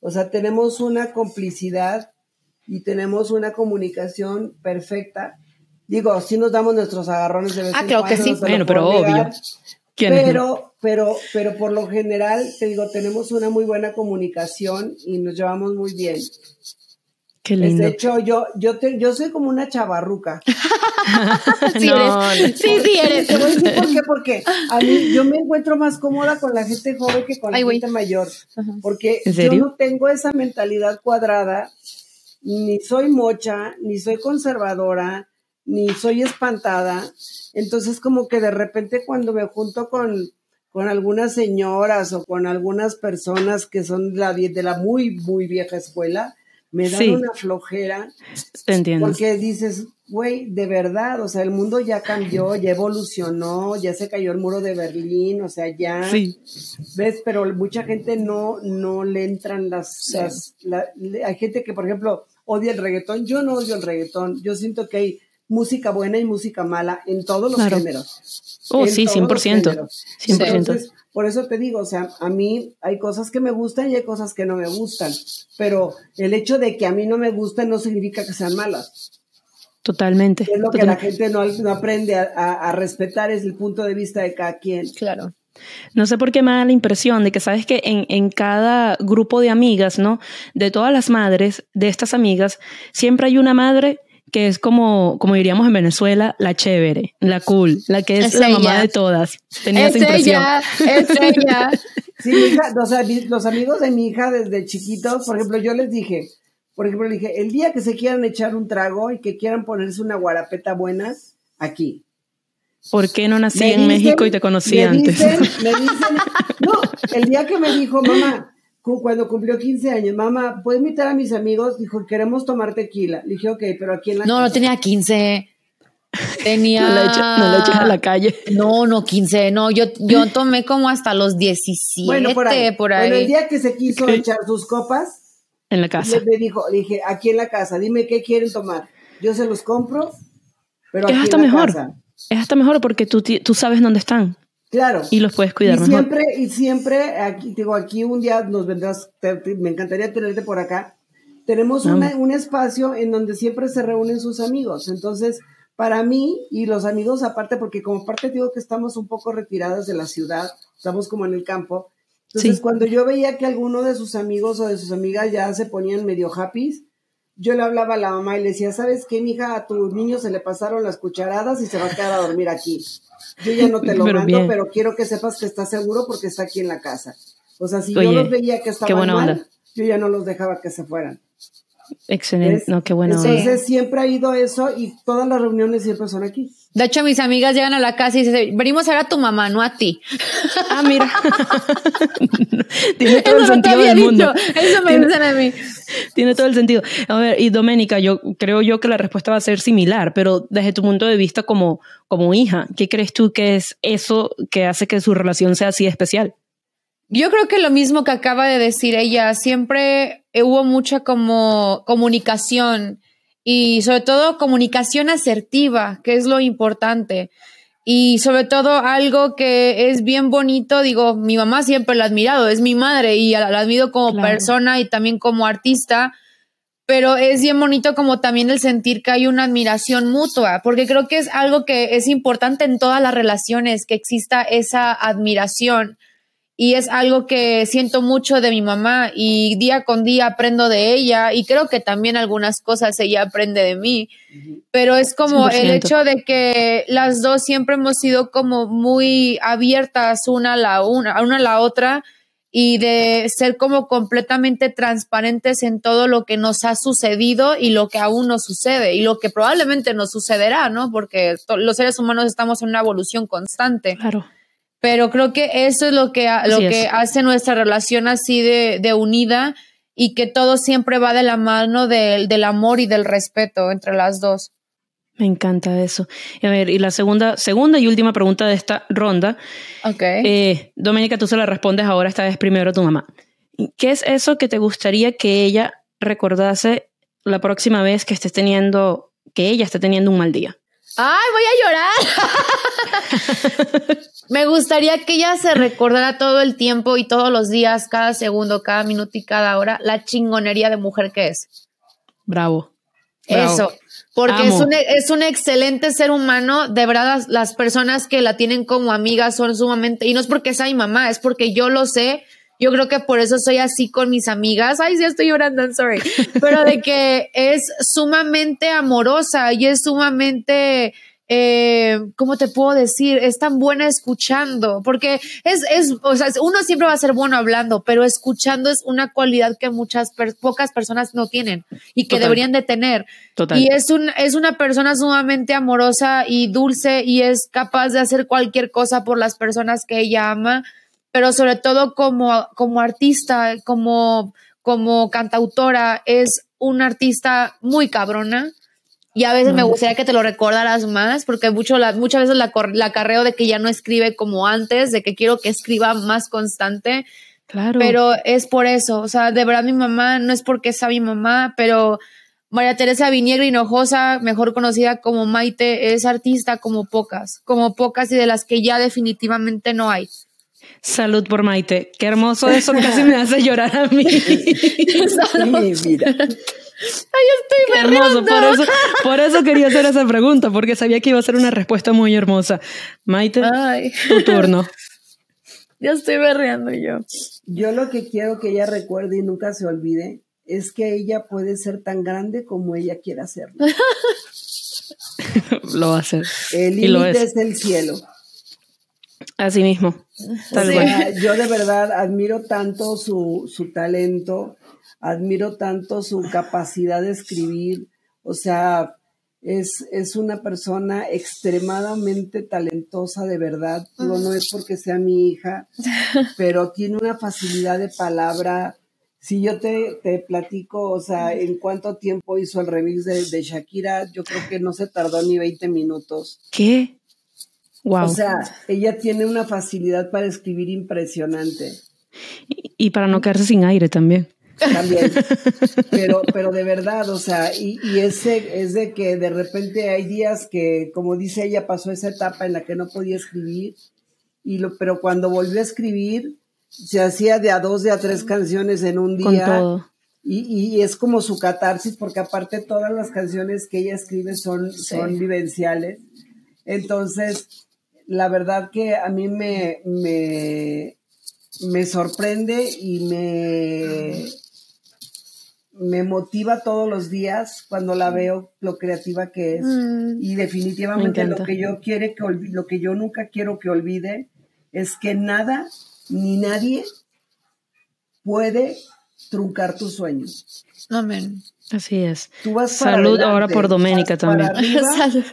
O sea, tenemos una complicidad y tenemos una comunicación perfecta. Digo, sí nos damos nuestros agarrones de vez Ah, claro que sí. Bueno, pero obvio. Pero, pero, pero por lo general, te digo, tenemos una muy buena comunicación y nos llevamos muy bien. Qué lindo. De hecho, yo, yo, te, yo soy como una chavarruca. sí, No, eres. sí, sí eres. Te voy a decir por qué, porque a mí yo me encuentro más cómoda con la gente joven que con la Ay, gente mayor. Porque ¿En yo no tengo esa mentalidad cuadrada, ni soy mocha, ni soy conservadora, ni soy espantada. Entonces, como que de repente cuando me junto con, con algunas señoras o con algunas personas que son de la, de la muy, muy vieja escuela, me dan Sí. una flojera Te entiendo. porque dices, güey, de verdad, o sea, el mundo ya cambió, ya evolucionó, ya se cayó el muro de Berlín, o sea, ya, Sí, ves, pero mucha gente no, no le entran las, Sí. las- la- le- hay gente que, por ejemplo, odia el reggaetón, yo no odio el reggaetón, yo siento que hay música buena y música mala en todos los Claro. géneros. Oh, En sí, todos 100%. los géneros. 100%. Entonces, por eso te digo, o sea, a mí hay cosas que me gustan y hay cosas que no me gustan, pero el hecho de que a mí no me gusten no significa que sean malas. Totalmente. Es lo que la gente no, no aprende a, a- a respetar, es el punto de vista de cada quien. Claro. No sé por qué me da la impresión de que sabes que en, en cada grupo de amigas, ¿no? De todas las madres, de estas amigas, siempre hay una madre que es como, como diríamos en Venezuela, la chévere, la cool, la que es, Es la mamá de todas. Tenía Es esa impresión. ella, es ella. Sí, mi hija, o sea, mi- los amigos de mi hija desde chiquitos, por ejemplo, yo les dije, por ejemplo, le dije, el día que se quieran echar un trago y que quieran ponerse una guarapeta buena, aquí. ¿Por qué no nací Me en dicen- México y te conocí me antes? Dicen, me dicen, no, el día que me dijo, mamá, cu- cuando cumplió 15 años, mamá, ¿puedo invitar a mis amigos? Dijo, queremos tomar tequila. Le dije, ok, pero aquí en la No, no casa". tenía 15. Tenía. No la eches no la eches a la calle. No, no, 15. No, yo, yo tomé como hasta los 17. Bueno, por ahí. por ahí. Bueno, el día que se quiso echar sus copas, En la casa. le, me dijo, le dije, aquí en la casa, dime qué quieren tomar. Yo se los compro, pero Es aquí hasta en la mejor. casa. Es hasta mejor porque tú, tú sabes dónde están Claro. y los puedes cuidar y mejor. siempre, y siempre, aquí, digo, aquí un día nos vendrás, te- te- me encantaría tenerte por acá. Tenemos Vamos. una- un espacio en donde siempre se reúnen sus amigos. Entonces, para mí y los amigos aparte, porque como parte digo que estamos un poco retiradas de la ciudad, estamos como en el campo. Entonces, Sí. cuando yo veía que alguno de sus amigos o de sus amigas ya se ponían medio happy, yo le hablaba a la mamá y le decía, ¿sabes qué, mija? A tu niño se le pasaron las cucharadas y se va a quedar a dormir aquí. Yo ya no te lo Pero mando, bien. pero quiero que sepas que está seguro porque está aquí en la casa. O sea, si Oye, yo los veía que estaban mal, onda. yo ya no los dejaba que se fueran. Excelente. No, qué bueno. Entonces siempre ha ido eso y todas las reuniones siempre son aquí. De hecho, mis amigas llegan a la casa y dicen, venimos a ver a tu mamá, no a ti. Ah, mira. Tiene todo el Eso no te sentido había del mundo. dicho. Eso me Tiene- dicen a mí. Tiene todo el sentido. A ver, y Doménica, yo creo yo que la respuesta va a ser similar, pero desde tu punto de vista como, como hija, ¿qué crees tú que es eso que hace que su relación sea así especial? Yo creo que lo mismo que acaba de decir ella, siempre hubo mucha como comunicación y sobre todo comunicación asertiva, que es lo importante. Y sobre todo algo que es bien bonito, digo, mi mamá siempre la ha admirado, es mi madre y la, la admiro como Claro. persona y también como artista, pero es bien bonito como también el sentir que hay una admiración mutua, porque creo que es algo que es importante en todas las relaciones, que exista esa admiración. Y es algo que siento mucho de mi mamá y día con día aprendo de ella y creo que también algunas cosas ella aprende de mí. Pero es como el 100%. hecho de que las dos siempre hemos sido como muy abiertas una a la una, a una a la otra y de ser como completamente transparentes en todo lo que nos ha sucedido y lo que aún nos sucede y lo que probablemente nos sucederá, ¿no? Porque los seres humanos estamos en una evolución constante. Claro. Pero creo que eso es lo que, lo Así que es. hace nuestra relación así de, de unida y que todo siempre va de la mano del, del amor y del respeto entre las dos. Me encanta eso. Y a ver, y la segunda, segunda y última pregunta de esta ronda. Ok. Eh, Doménica, tú se la respondes ahora, esta vez primero a tu mamá. ¿Qué es eso que te gustaría que ella recordase la próxima vez que estés teniendo, que ella esté teniendo un mal día? ¡Ay, voy a llorar! Me gustaría que ella se recordara todo el tiempo y todos los días, cada segundo, cada minuto y cada hora, la chingonería de mujer que es. Bravo. Bravo. Eso, porque es un, es un excelente ser humano. De verdad, las, las personas que la tienen como amiga son sumamente, y no es porque sea mi mamá, es porque yo lo sé yo creo que por eso soy así con mis amigas. Ay, sí, estoy llorando, I'm sorry. Pero de que es sumamente amorosa y es sumamente eh, ¿cómo te puedo decir? Es tan buena escuchando, porque es, es, o sea, uno siempre va a ser bueno hablando, pero escuchando es una cualidad que muchas, pocas personas no tienen y que deberían de tener. Total. Y es, un, es una persona sumamente amorosa y dulce y es capaz de hacer cualquier cosa por las personas que ella ama, pero sobre todo como, como artista, como, como cantautora, es una artista muy cabrona y a veces me gustaría que te lo recordaras más, porque mucho la, muchas veces la, la carreo de que ya no escribe como antes, de que quiero que escriba más constante. Claro. Pero es por eso, o sea, de verdad mi mamá, no es porque sea mi mamá, pero María Teresa Viñero Hinojosa, mejor conocida como Maite, es artista como pocas, como pocas y de las que ya definitivamente no hay. Salud por Maite. Qué hermoso eso, casi me hace llorar a mí. mira. Ay, estoy hermoso. Por eso, por eso quería hacer esa pregunta, porque sabía que iba a ser una respuesta muy hermosa. Maite, tu turno. Ya estoy berreando yo. Yo lo que quiero que ella recuerde y nunca se olvide es que ella puede ser tan grande como ella quiera serlo. lo va a hacer. El límite es. el cielo. Así mismo. yo de verdad admiro tanto su, su talento admiro tanto su capacidad de escribir, o sea, es, es una persona extremadamente talentosa de verdad, no, no es porque sea mi hija, pero tiene una facilidad de palabra. Si yo te, te platico, o sea, en cuánto tiempo hizo el remix de, de Shakira, yo creo que no se tardó ni 20 minutos. ¿Qué? Wow. O sea, ella tiene una facilidad para escribir impresionante. y para no quedarse sin aire también también. Pero, pero de verdad, o sea, y, ese es de que de repente hay días que, como dice ella, pasó esa etapa en la que no podía escribir, y lo, pero cuando volvió a escribir, se hacía de a dos, de a tres canciones en un día. Y, y, es como su catarsis, porque aparte todas las canciones que ella escribe son, son vivenciales. Entonces, la verdad que a mí me, me, me sorprende y me, me motiva todos los días cuando la veo lo creativa que es. Mm. y definitivamente lo que yo quiere que lo que yo nunca quiero que olvide es que nada ni nadie puede truncar tus sueños. Amén. Así es. Salud ahora por Doménica también.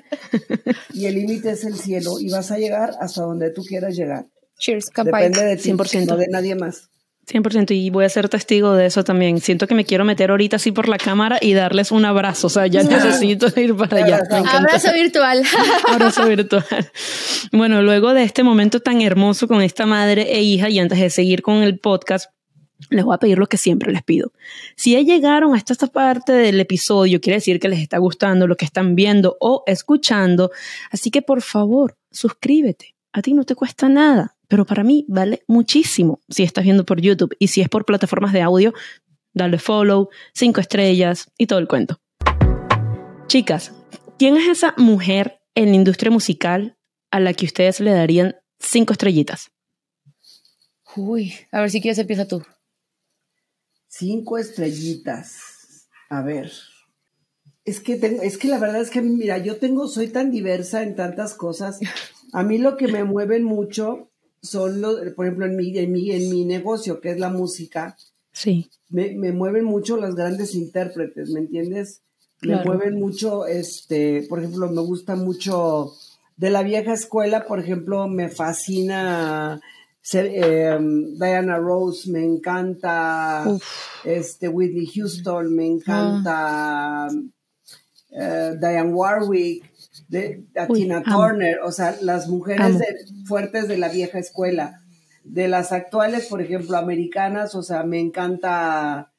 y el límite es el cielo y vas a llegar hasta donde tú quieras llegar. Cheers, Depende de ti, 100%. no de nadie más. 100% y voy a ser testigo de eso también. Siento que me quiero meter ahorita así por la cámara y darles un abrazo. O sea, ya necesito ir para allá. Abrazo virtual. abrazo virtual. Bueno, luego de este momento tan hermoso con esta madre e hija y antes de seguir con el podcast, les voy a pedir lo que siempre les pido. Si llegaron hasta esta parte del episodio, quiere decir que les está gustando lo que están viendo o escuchando. Así que por favor, suscríbete. A ti no te cuesta nada pero para mí vale muchísimo si estás viendo por YouTube y si es por plataformas de audio, dale follow, cinco estrellas y todo el cuento. Chicas, ¿quién es esa mujer en la industria musical a la que ustedes le darían cinco estrellitas? Uy, a ver si quieres empieza tú. Cinco estrellitas. A ver. Es que tengo, es que la verdad es que mira, yo tengo, soy tan diversa en tantas cosas. A mí lo que me mueve mucho son los, por ejemplo, en mi, en mi, en mi negocio, que es la música, sí. me, me mueven mucho los grandes intérpretes, ¿me entiendes? Me mueven mucho, este, por ejemplo, me gusta mucho de la vieja escuela, por ejemplo, me fascina em, Diana Rose, me encanta. Este Whitney Houston, me encanta. Eh, Diane Warwick, de, Tina Turner, o sea, las mujeres fuertes de la vieja escuela. De las actuales, por ejemplo, americanas, o sea, me encanta,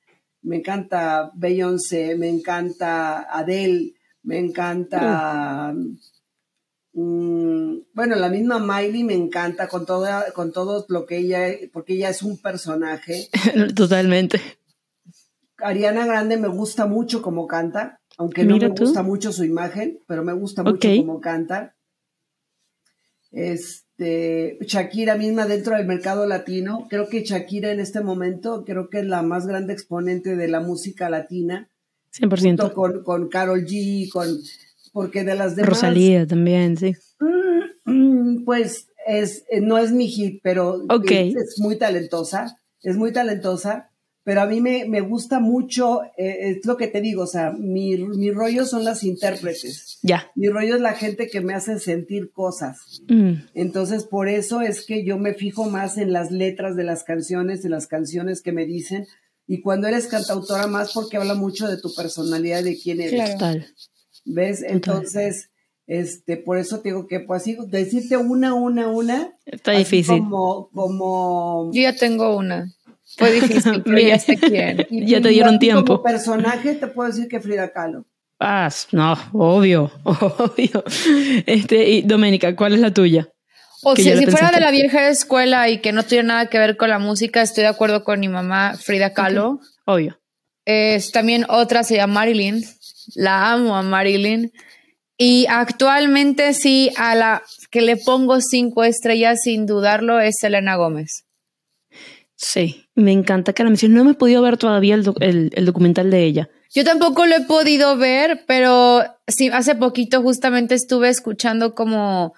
me encanta Beyoncé, me encanta Adele, me encanta, mm, bueno, la misma Miley me encanta con todo, con todo lo que ella, porque ella es un personaje. Totalmente. Ariana Grande me gusta mucho como canta aunque no me gusta mucho su imagen, pero me gusta mucho cómo canta. este, Shakira misma dentro del mercado latino. Creo que Shakira en este momento, creo que es la más grande exponente de la música latina. 100%. Con, con Carol G, con, porque de las demás... Rosalía también, sí. Mm, mm, pues es, no es mi hit, pero es, muy talentosa, es muy talentosa pero a mí me, me gusta mucho, eh, es lo que te digo, o sea, mi, mi, rollo son las intérpretes. Ya. Mi rollo es la gente que me hace sentir cosas. Mm. Entonces, por eso es que yo me fijo más en las letras de las canciones, en las canciones que me dicen. Y cuando eres cantautora, más porque habla mucho de tu personalidad, de quién eres. Claro. ¿Ves? Entonces, este, por eso te digo que, pues así, decirte una, una, una. Está difícil. Como, como. Yo ya tengo una. Fue difícil, pero ya sé quién. ya te dieron tiempo. Como personaje te puedo decir que Frida Kahlo. Ah, no, obvio, obvio. Este, y Doménica, ¿cuál es la tuya? O sea, si fuera de la vieja escuela y que no tuviera nada que ver con la música, estoy de acuerdo con mi mamá, Frida Kahlo. Obvio. Es, también otra se llama Marilyn. La amo a Marilyn. Y actualmente sí, a la que le pongo cinco estrellas sin dudarlo es Selena Gómez. Sí, me encanta que la menciones. No me he podido ver todavía el, el, documental de ella. Yo tampoco lo he podido ver, pero sí, hace poquito justamente estuve escuchando como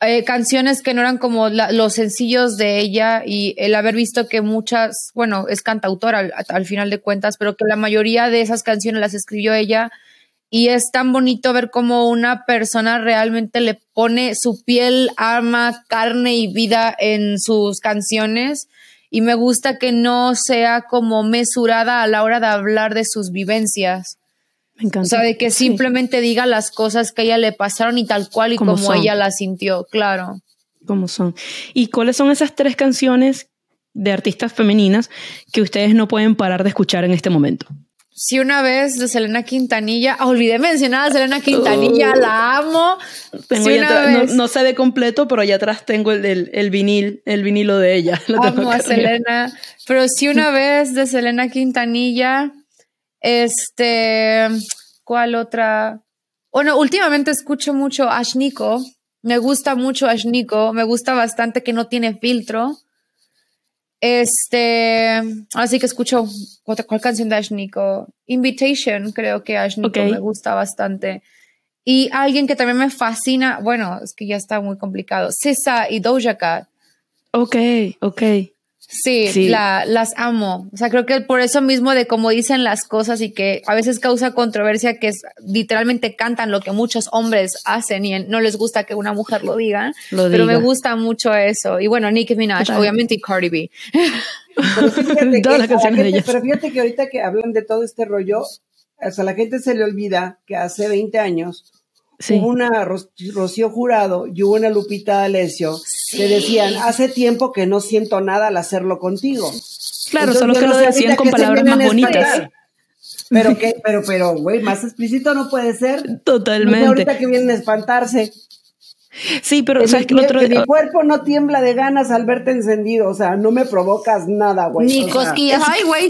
eh, canciones que no eran como los sencillos de ella y el haber visto que muchas, bueno, es cantautora al, al, final de cuentas, pero que la mayoría de esas canciones las escribió ella y es tan bonito ver cómo una persona realmente le pone su piel, arma, carne y vida en sus canciones y me gusta que no sea como mesurada a la hora de hablar de sus vivencias. Me encanta. O sea, de que simplemente diga las cosas que a ella le pasaron y tal cual y como, ella las sintió, claro. Como son. ¿Y cuáles son esas tres canciones de artistas femeninas que ustedes no pueden parar de escuchar en este momento? Sí, una vez de Selena Quintanilla, ah, olvidé mencionar a Selena Quintanilla, la amo. no, sé de completo, pero allá atrás tengo el, el, vinil, el vinilo de ella. amo a Selena, pero sí una vez de Selena Quintanilla, este, ¿cuál otra? Bueno, últimamente escucho mucho Ash Nico, me gusta mucho Ash Nico, me gusta bastante que no tiene filtro. Este, así que escucho otra cuál canción de Ashniko. Invitation, creo que Ashniko me gusta bastante. Y alguien que también me fascina, bueno, es que ya está muy complicado, Sisa y Doja Cat. Ok, ok. Sí, La, las amo. O sea, creo que por eso mismo de cómo dicen las cosas y que a veces causa controversia que es, literalmente cantan lo que muchos hombres hacen y no les gusta que una mujer lo diga. pero me gusta mucho eso. Y bueno, Nicki Minaj, obviamente, y Cardi B. Pero fíjate, que, pero fíjate que ahorita que hablan de todo este rollo, o sea, a la gente se le olvida que hace 20 años Hubo una Rocío Jurado y hubo una Lupita D'Alessio que decían, hace tiempo que no siento nada al hacerlo contigo. Claro, solo que lo decían con palabras más bonitas. Pero que, pero, pero, güey, más explícito no puede ser. Totalmente. ahorita que vienen a espantarse. Sí, pero ¿sabes que, otro... mi cuerpo no tiembla de ganas al verte encendido, o sea, no me provocas nada, güey. Ni cosquillas, ay, güey.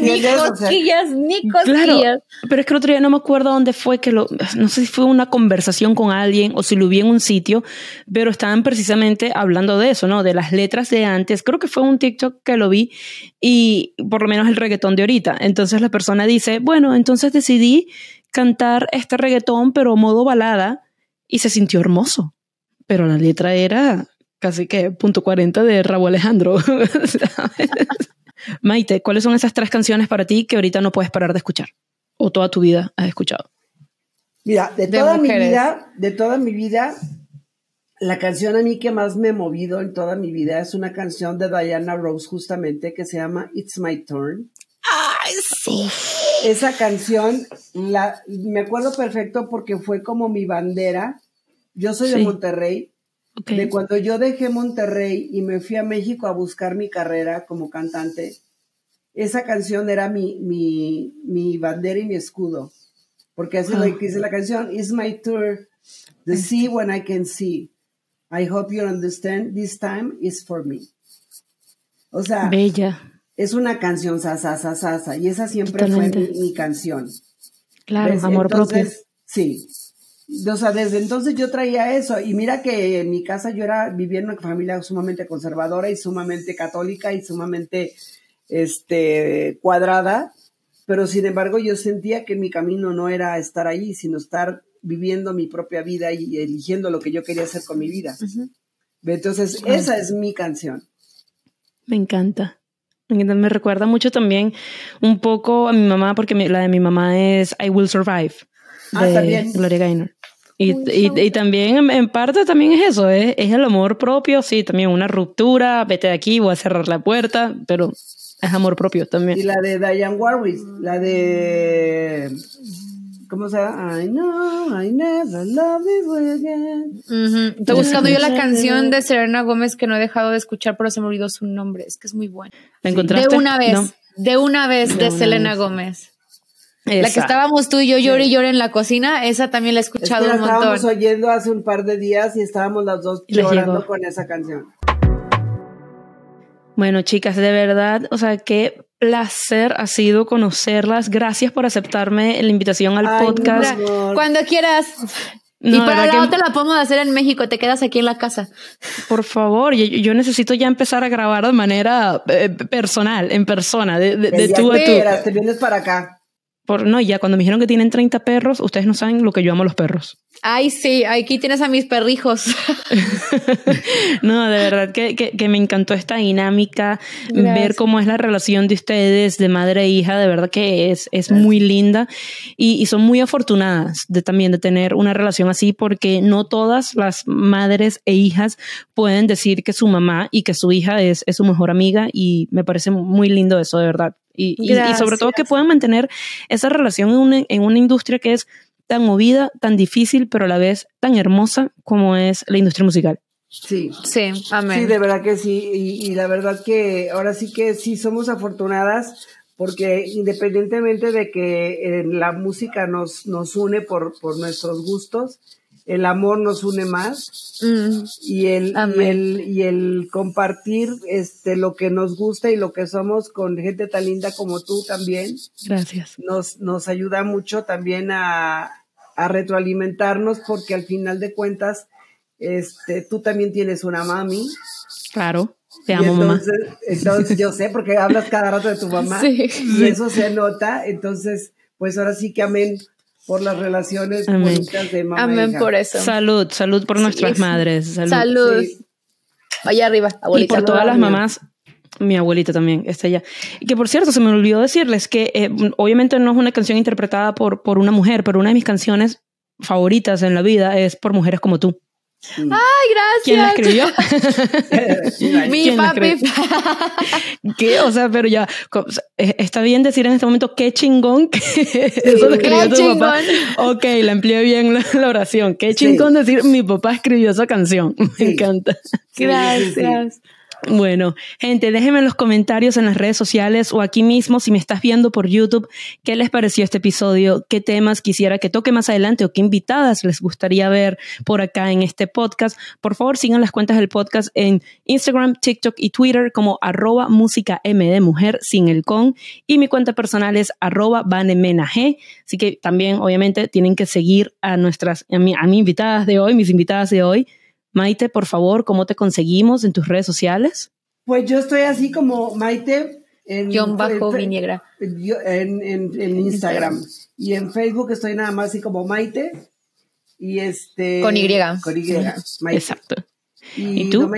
Ni cosquillas, ni cosquillas. Claro, pero es que el otro día no me acuerdo dónde fue que lo, no sé si fue una conversación con alguien o si lo vi en un sitio, pero estaban precisamente hablando de eso, ¿no? De las letras de antes. Creo que fue un TikTok que lo vi y por lo menos el reggaetón de ahorita. Entonces la persona dice, bueno, entonces decidí cantar este reggaetón, pero modo balada y se sintió hermoso pero la letra era casi que punto 40 de Raúl Alejandro. Maite, ¿cuáles son esas tres canciones para ti que ahorita no puedes parar de escuchar? ¿O toda tu vida has escuchado? Mira, de, toda mi vida, de toda mi vida, la canción a mí que más me ha movido en toda mi vida es una canción de Diana Rose justamente que se llama It's My Turn. Ay, sí. Esa canción la, me acuerdo perfecto porque fue como mi bandera yo soy de Monterrey. De cuando yo dejé Monterrey y me fui a México a buscar mi carrera como cantante, esa canción era mi, mi, mi bandera y mi escudo. Porque así es lo que ah. dice la canción. It's my tour. The see when I can see. I hope you understand. This time is for me. O sea, Bella. es una canción sasa, sasa, sasa. Y esa siempre fue mi, canción. Claro, amor propio. Sí, o sea, desde entonces yo traía eso. Y mira que en mi casa yo era, vivía en una familia sumamente conservadora y sumamente católica y sumamente este, cuadrada. Pero sin embargo, yo sentía que mi camino no era estar ahí, sino estar viviendo mi propia vida y eligiendo lo que yo quería hacer con mi vida. Entonces, esa es mi canción. Me encanta. Me recuerda mucho también un poco a mi mamá, porque la de mi mamá es I Will Survive, ah, de Gloria Gaynor. Y, y, también en, parte también es eso, es, es el amor propio, sí, también una ruptura, vete de aquí, voy a cerrar la puerta, pero es amor propio también. Y la de Diane Warwick, la de ¿Cómo se llama? I know, I never love way again. Estoy buscando yo la canción de Serena Gómez que no he dejado de escuchar, pero se me olvidó su nombre. Es que es muy buena. ¿La encontraste? De una vez, de una vez de, Selena Gómez. La que estábamos tú y yo lloré y en la cocina, esa también la he escuchado es que la un montón. Estábamos oyendo hace un par de días y estábamos las dos llorando con esa canción. Bueno, chicas, de verdad, o sea, qué placer ha sido conocerlas. Gracias por aceptarme la invitación al podcast. Cuando quieras. y para la otra la podemos hacer en México, te quedas aquí en la casa. Por favor, yo, necesito ya empezar a grabar de manera eh, personal, en persona, de, de, tú a tú. Te vienes para acá. Por, no, ya cuando me dijeron que tienen 30 perros, ustedes no saben lo que yo amo a los perros. Ay, sí, aquí tienes a mis perrijos. no, de verdad que, que, me encantó esta dinámica, ver cómo es la relación de ustedes de madre e hija, de verdad que es, es muy linda y, y, son muy afortunadas de también de tener una relación así porque no todas las madres e hijas pueden decir que su mamá y que su hija es, es su mejor amiga y me parece muy lindo eso, de verdad. Y, y, y sobre todo que puedan mantener esa relación en una, en una industria que es tan movida, tan difícil, pero a la vez tan hermosa como es la industria musical. Sí, sí, amén. Sí, de verdad que sí. Y, la verdad que ahora sí que sí somos afortunadas porque independientemente de que la música nos, nos une por, por nuestros gustos, el amor nos une más mm. y, el, y, el, y el compartir este, lo que nos gusta y lo que somos con gente tan linda como tú también. Gracias. Nos, nos ayuda mucho también a, a retroalimentarnos porque al final de cuentas este, tú también tienes una mami. Claro. Te amo, entonces, mamá. Entonces, yo sé, porque hablas cada rato de tu mamá. Sí, y eso se nota. Entonces, pues ahora sí que amén por las relaciones bonitas de mamá. Amén por eso. Salud, salud por nuestras madres. Salud. salud. Allá arriba, abuelita. Y por todas las mamás. Mi abuelita también está allá. Y que por cierto, se me olvidó decirles que eh, obviamente no es una canción interpretada por, por una mujer, pero una de mis canciones favoritas en la vida es por mujeres como tú. Ay, gracias. ¿Quién la escribió? Mi papi. ¿Qué? O sea, pero ya, está bien decir en este momento qué chingón que eso lo escribió tu papá. Ok, la empleé bien la, oración. Qué chingón decir mi papá escribió esa canción. Me encanta. Gracias. Bueno, gente, déjenme en los comentarios en las redes sociales o aquí mismo si me estás viendo por YouTube, qué les pareció este episodio, qué temas quisiera que toque más adelante o qué invitadas les gustaría ver por acá en este podcast. Por favor, sigan las cuentas del podcast en Instagram, TikTok y Twitter como arroba música de mujer sin el con y mi cuenta personal es arroba vanemenag. Así que también obviamente tienen que seguir a nuestras, a, mi, a invitadas de hoy, mis invitadas de hoy Maite, por favor, ¿cómo te conseguimos en tus redes sociales? Pues yo estoy así como Maite. En, John Bajo Viniegra. En, en, Instagram. Y en Facebook estoy nada más así como Maite. Y este. Con Y. Con Y. Exacto. ¿Y, tú?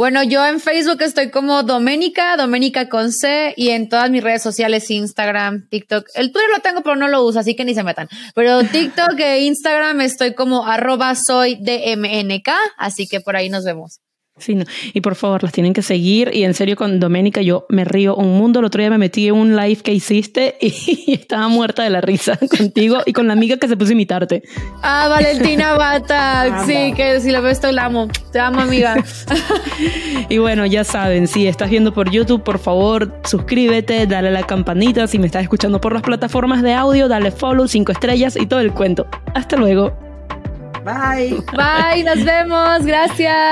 Bueno, yo en Facebook estoy como Doménica, Doménica con C, y en todas mis redes sociales, Instagram, TikTok. El Twitter lo tengo, pero no lo uso, así que ni se metan. Pero TikTok e Instagram estoy como arroba soy DMNK, así que por ahí nos vemos. Sí, y por favor, las tienen que seguir. Y en serio, con Doménica yo me río un mundo. El otro día me metí en un live que hiciste y estaba muerta de la risa contigo y con la amiga que se puso a imitarte. Ah, Valentina Bata. sí, que si la ves, te la amo. Te amo, amiga. y bueno, ya saben, si estás viendo por YouTube, por favor, suscríbete, dale a la campanita. Si me estás escuchando por las plataformas de audio, dale follow, cinco estrellas y todo el cuento. Hasta luego. Bye. Bye, nos vemos. Gracias.